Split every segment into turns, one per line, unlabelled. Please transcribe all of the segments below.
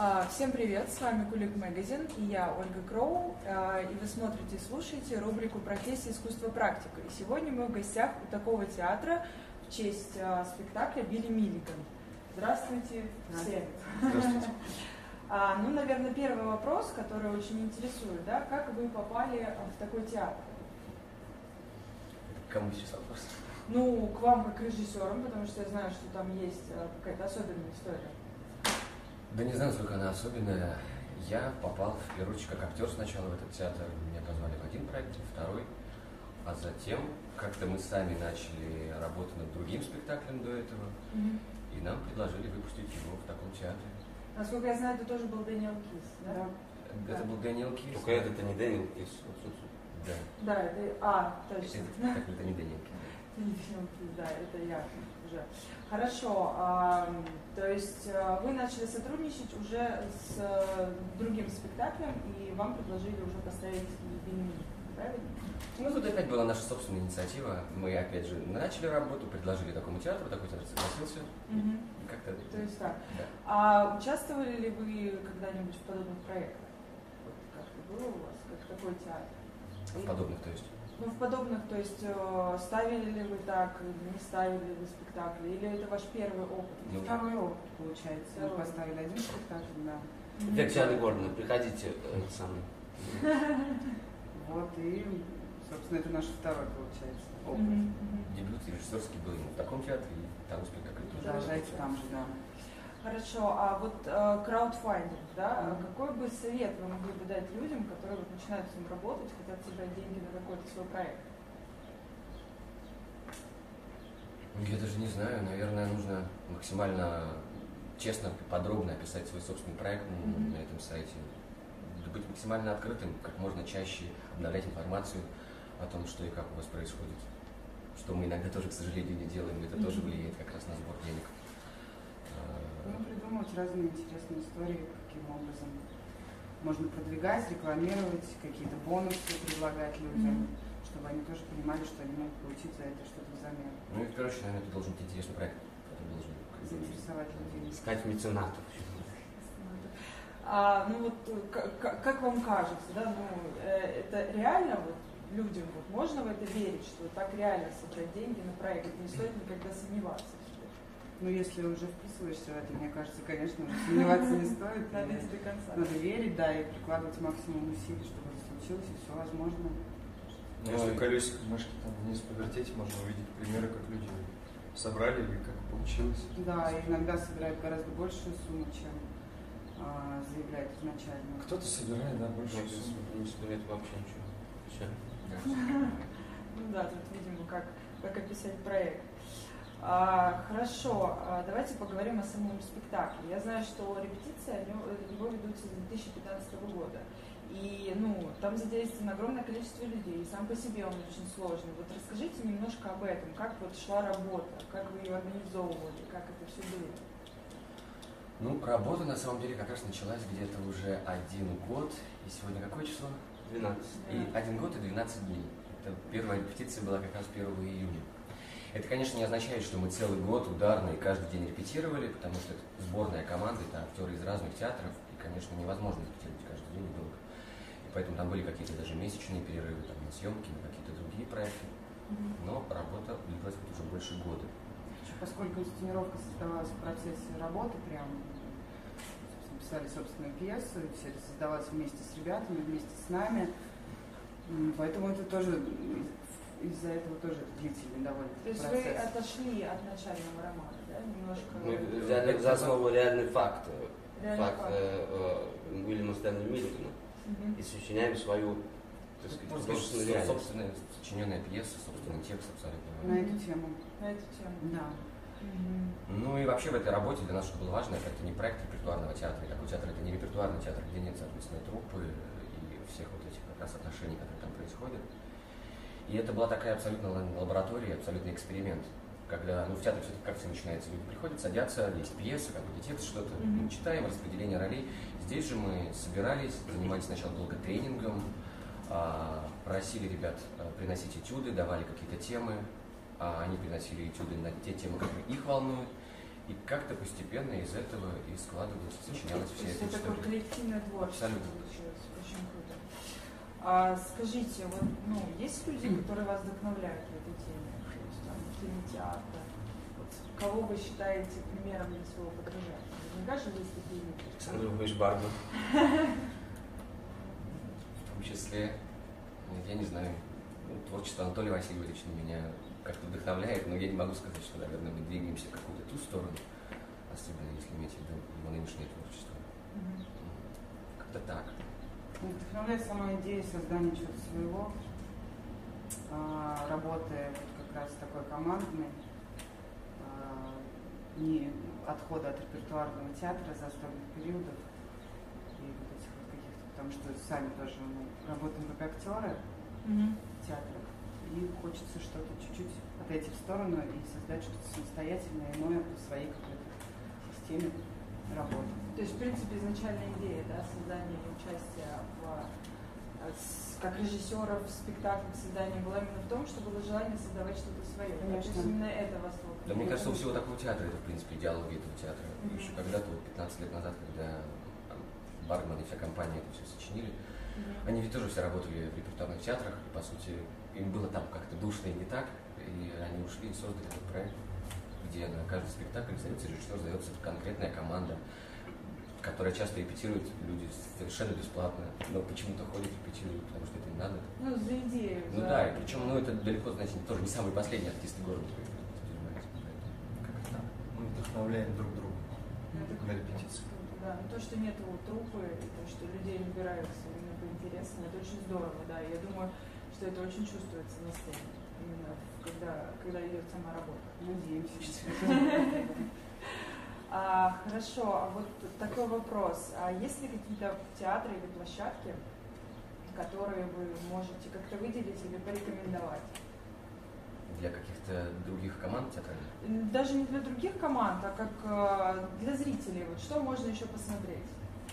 А, Всем привет, с вами Кулик Магазин и я, Ольга Кроу, А, и вы смотрите и слушаете рубрику «Профессия, искусство, практика». И сегодня мы в гостях у такого театра в честь а, спектакля «Билли Миллиган». Здравствуйте все.
Здравствуйте.
Ну, наверное, первый вопрос, который очень интересует, да, как вы попали в такой театр?
Кому сейчас вопрос?
Ну, к вам как режиссерам, потому что я знаю, что там есть какая-то особенная история.
Да не знаю, насколько она особенная. Я попал в первую очередь как актер сначала в этот театр. Меня позвали в один проект, в второй. А затем как-то мы сами начали работу над другим спектаклем до этого. И нам предложили выпустить его в таком театре.
Насколько я знаю, это тоже был Дэниел Киз, да?
Это был Дэниел Киз.
Только этот, это не Дэниел Киз.
Да.
Да, это... А, точно.
Это это не Дэниел
Киз. Да, это я уже. Хорошо, а, то есть а, вы начали сотрудничать уже с э, другим спектаклем, и вам предложили уже поставить Билли правильно?
Ну, тут опять была наша собственная инициатива. Мы, опять же, начали работу, предложили такому театру, такой театр согласился. И как-то...
То есть так.
Да.
А участвовали ли вы когда-нибудь в подобных проектах? Вот как-то было у вас, как такой театр?
В подобных, то есть.
Ну, в подобных, то есть э, ставили ли вы так, не ставили ли вы спектакли, или это ваш первый опыт?
Ну,
Второй опыт, получается. Мы
Второй.
поставили один спектакль, да.
Мгм.
Татьяна Егоровна, приходите э, это самое.
Вот, и, собственно, это наш второй, получается, опыт.
Дебют режиссерский был именно в таком театре, и там спектакль тоже.
Продолжайте там же, да.
Хорошо, а вот э, краудфандинг, да,
Мгм.
какой бы совет вы могли бы дать людям, которые вот начинают с ним работать, хотят собрать деньги на какой-то свой проект?
Я даже не знаю, наверное, нужно максимально честно, подробно описать свой собственный проект
Мгм.
на этом сайте. Быть максимально открытым, как можно чаще обновлять информацию о том, что и как у вас происходит. Что мы иногда тоже, к сожалению, не делаем, и это тоже
Мгм.
влияет как раз на сбор денег.
Ну, придумывать разные интересные истории, каким образом можно продвигать, рекламировать, какие-то бонусы предлагать людям,
Мгм.
чтобы они тоже понимали, что они могут получить за это что-то взамен.
Ну и очередь, наверное, это должен быть интересный проект, который должен как
Заинтересовать людей.
Искать меценатов.
А, ну вот э, к- к- как вам кажется, да, ну э, это реально вот людям вот можно в это верить, что так реально собрать деньги на проект, не стоит никогда сомневаться.
Ну, если уже вписываешься в это, мне кажется, конечно, уже сомневаться не стоит.
Надо идти до конца.
Надо верить, да, и прикладывать максимум усилий, чтобы это случилось, и все возможно.
Ну,
Если колесико мышки там вниз повертеть, можно увидеть примеры, как люди собрали или как получилось.
Да, и иногда собирают гораздо большую сумму, чем а, заявляют изначально.
Кто-то собирает, да, больше
Больше
сумм.
не собирает вообще ничего. Всё.
Ну да, тут, видимо, как, как описать проект. А, хорошо, а, давайте поговорим о самом спектакле. Я знаю, что репетиции его ведутся с 2015 года. И ну, там задействовано огромное количество людей, и сам по себе он очень сложный. Вот расскажите немножко об этом, как вот шла работа, как вы ее организовывали, как это все было.
Ну, работа на самом деле как раз началась где-то уже один год. И сегодня какое число?
12.
И один год и 12 дней. Это первая репетиция была как раз 1 июня. Это, конечно, не означает, что мы целый год ударно и каждый день репетировали, потому что это сборная команда, это актеры из разных театров, и, конечно, невозможно репетировать каждый день долго. И поэтому там были какие-то даже месячные перерывы там, на съемки, на какие-то другие проекты. Но работа длилась вот уже больше года.
Поскольку инсценировка создавалась в процессе работы, прям писали собственную пьесу, и все это создавалось вместе с ребятами, вместе с нами. Поэтому это тоже из-за этого тоже длительный довольно
То есть вы
процесс.
отошли от начального романа, да, немножко?
Мы взяли за основу реальный факт.
Реальный
Факт
факт.
э, э, Уильяма Стэнли Миллигана. И сочиняем свою, так сказать, художественную
что
реальность.
собственная сочиненная пьеса, собственный текст абсолютно.
На эту тему.
На эту тему.
Да.
Мгм.
Ну и вообще в этой работе для нас что было важно, это не проект репертуарного театра. И такой театр это не репертуарный театр, где нет, соответственно, труппы и всех вот этих как раз отношений, которые там происходят. И это была такая абсолютно ла- лаборатория, абсолютный эксперимент. Когда, ну, в театре все-таки как все начинается, люди приходят, садятся, есть пьеса, какой-то текст, что-то, мы читаем, распределение ролей. Здесь же мы собирались, занимались сначала долго тренингом, а, просили ребят а, приносить этюды, давали какие-то темы, а они приносили этюды на те темы, которые их волнуют. И как-то постепенно из этого и складывалось, сочинялась
То
вся
есть
эта
это коллективное творчество
Абсолютно.
получилось. А скажите, вот, ну, есть люди, которые вас вдохновляют в этой теме? То есть там кинотеатр. Вот, кого вы считаете примером для своего подражания? Наверняка же есть такие люди.
Александр Львович Барбан.
В том числе, ну, я не знаю, ну, творчество Анатолия Васильевича меня как-то вдохновляет, но я не могу сказать, что, наверное, мы двигаемся в какую-то ту сторону, особенно если иметь в виду его нынешнее творчество.
Мгм.
Как-то так.
Ну, Вдохновляет сама идея создания чего-то своего, а, работы вот как раз такой командной, а, не отхода от репертуарного театра застольных периодов и вот этих вот каких-то, потому что сами тоже мы работаем как актеры
Мгм.
в театрах, и хочется что-то чуть-чуть отойти в сторону и создать что-то самостоятельное, иное по своей какой-то системе работы.
То есть, в принципе, изначальная идея, да, создания и участия в, э, как режиссера в спектакле, создания была именно в том, что было желание создавать что-то свое. да? То есть
Конечно.
именно это вас.
Да, мне кажется, у всего такого театра это, в принципе, идеология этого театра.
Мгм.
Еще когда-то, вот 15 лет назад, когда Баргман и вся компания это все сочинили,
Мгм.
они ведь тоже все работали в репертуарных театрах, и, по сути, им было там как-то душно и не так, и они ушли и создали этот проект, где на каждый спектакль сдается режиссер, сдается конкретная команда, которая часто репетирует люди совершенно бесплатно, но почему-то ходят репетируют, потому что это им надо.
Ну, за идею.
Ну
за-
да, и причем, ну это далеко, знаете, тоже не самые последние артисты города, которые как-то так.
Мы вдохновляем друг друга
Ну, это
на репетиции.
Да, но то, что нету трупы, и то, что людей набираются именно по интересам, это очень здорово, да. И Я думаю, что это очень чувствуется на сцене, именно когда, когда идет сама работа.
Надеемся.
А, хорошо, а вот такой вопрос. А есть ли какие-то театры или площадки, которые вы можете как-то выделить или порекомендовать?
Для каких-то других команд театральных.
Даже не для других команд, а как э, для зрителей. Вот что можно еще посмотреть?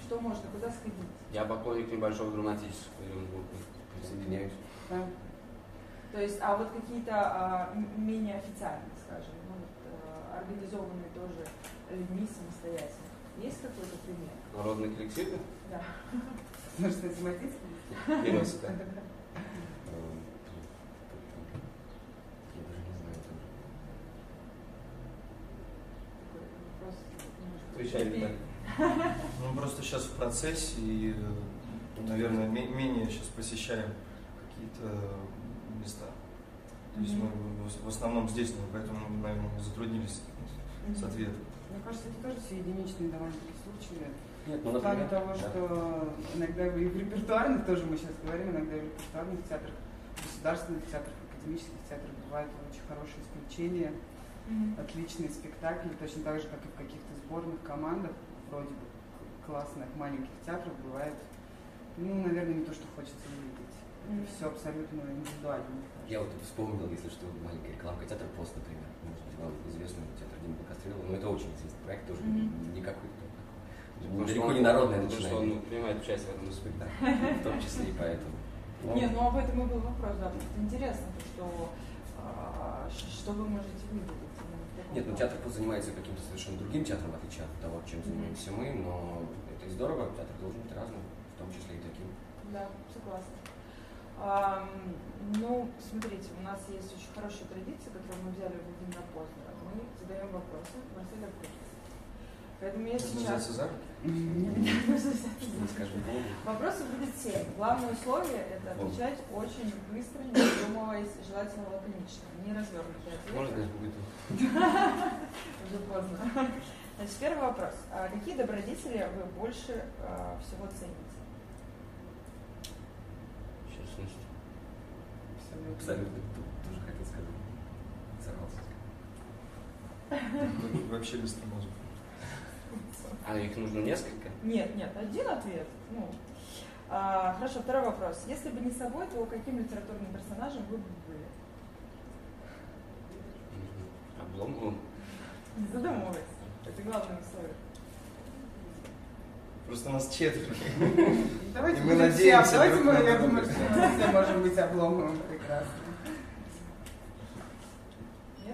Что можно, куда сходить?
Я поклонник небольшого драматического Оренбурга. Присоединяюсь.
Да.
То есть, а вот какие-то а, менее официальные, скажем, ну, вот, э, организованные тоже людьми самостоятельно. Есть какой-то пример?
Народный коллектив.
Да.
Может, это тематически?
Переста.
Я даже не знаю тоже.
Такой вопрос немножко
Отвечай,
тупик.
Виталий.
Ну, просто сейчас в процессе и, э, наверное, ме- менее сейчас посещаем какие-то места. То есть мы в- основном здесь, ну, поэтому, наверное, затруднились с ответом.
Мне кажется, это тоже все единичные довольно-таки случаи.
Нет, ну,
В плане того,
да.
что иногда и в репертуарных, тоже мы сейчас говорим, иногда и в репертуарных театрах, государственных театрах, академических театрах бывают очень хорошие исключения,
Мгм.
отличные спектакли, точно так же, как и в каких-то сборных командах, вроде бы классных маленьких театров бывает, ну, наверное, не то, что хочется увидеть.
Мгм.
Все абсолютно индивидуально.
Я вот вспомнил, если что, маленькая рекламка театр пост, например. Может быть, вам известный театр Димы Кострелова, но это очень известный проект, тоже
Мгм.
не какой-то Далеко не народное
потому что
начинание.
он принимает участие в этом спектакле.
В том числе и поэтому. Ну,
Не, ну об этом и был вопрос, да, потому что интересно, то, что, а, что вы можете выделить.
Нет, ну театр занимается каким-то совершенно другим театром, в отличие от того, чем занимаемся мы, но это и здорово, театр должен быть разным, в том числе и таким.
Да, согласна. Ну, смотрите, у нас есть очень хорошая традиция, которую мы взяли у Владимира Познера. Мы задаем вопросы Марселя Пруста. Поэтому я сейчас...
за.
Вопросов будет семь. Главное условие – это отвечать очень быстро, не задумываясь, желательно лаконично, не развернутые ответы.
Можно я буду?
Уже поздно. Значит, первый вопрос. А какие добродетели вы больше а, всего цените?
Абсолютно, тоже хотел сказать. Сорвался.
Вообще быстро мозг.
А их нужно несколько?
Нет, нет, один ответ. Ну, а, хорошо, второй вопрос. Если бы не собой, то каким литературным персонажем вы бы были?
Обломовым.
Не задумывайтесь. Это главное условие.
Просто нас четверо.
Давайте
мы надеемся
все, давайте мы, я думаю, что мы все можем быть обломовым прекрасно.
Да,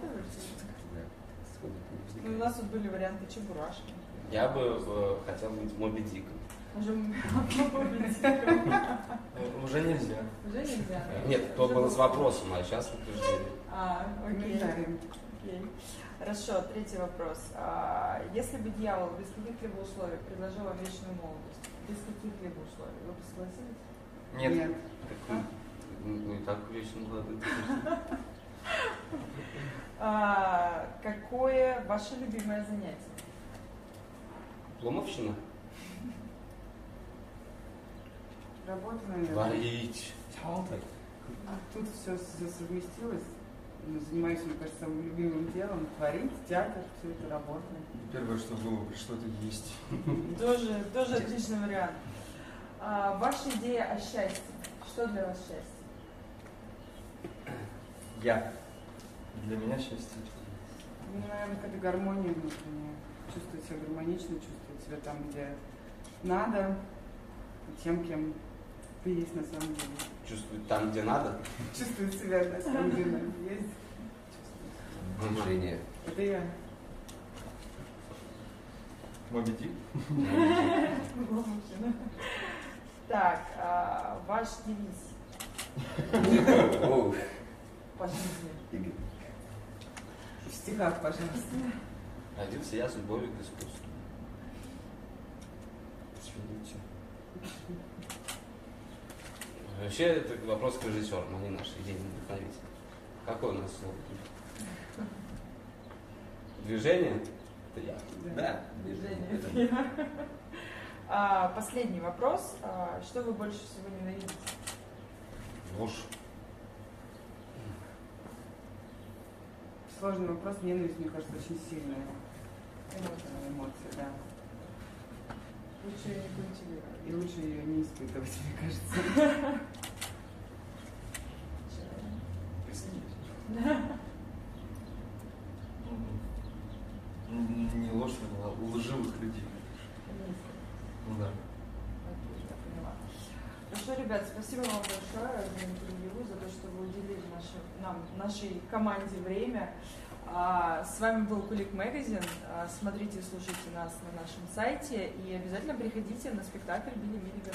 сходу не
Ну, у нас тут были варианты Чебурашки.
Я бы э, хотел быть Моби Диком.
Э, Уже нельзя.
Уже нельзя?
Нет, то
Уже
было с вопросом, а сейчас утверждение.
А, окей. Хорошо, третий вопрос. А, если бы дьявол без каких-либо условий предложил вам вечную молодость, без каких-либо условий, вы бы согласились?
Нет.
Нет.
Так, ну и так вечно молодые.
А, какое ваше любимое занятие?
Пломовщина?
Работа, наверное.
Варить.
Тут все, все совместилось. Ну, Занимаюсь, мне кажется, самым любимым делом. Творить, театр, все это работа.
Первое, что в голову пришло, это есть.
Тоже, тоже отличный вариант. А, ваша идея о счастье. Что для вас счастье?
Я. Для меня счастье.
Ну, наверное, какая-то гармония внутренняя. Чувствовать себя гармонично, чувствовать себя там, где надо, тем, кем есть на самом деле.
Чувствовать там, где надо.
Чувствовать себя на самом деле есть.
Движение.
Это я.
Моби Дик?
Так, а, ваш девиз по жизни.
В стихах, пожалуйста.
Родился я с любовью к искусству. Вообще, это вопрос к режиссерам, они наши идейные вдохновители. Какое у нас слово? Движение? Это я.
Да, движение. А, последний вопрос. А, что вы больше всего ненавидите?
Ложь.
Сложный вопрос. Ненависть, мне кажется, очень сильная эмоция, эмоция да.
Лучше ее не культивировать.
И лучше ее не испытывать, мне кажется.
М, Не ложь, а лживых людей. Ну да.
Поняла. Хорошо, ребят, спасибо вам большое за интервью, за то, что вы уделили нашей, нам, нашей команде время. А, с вами был Кулик Магазин. А, смотрите и слушайте нас на нашем сайте. И обязательно приходите на спектакль Билли Миллиган.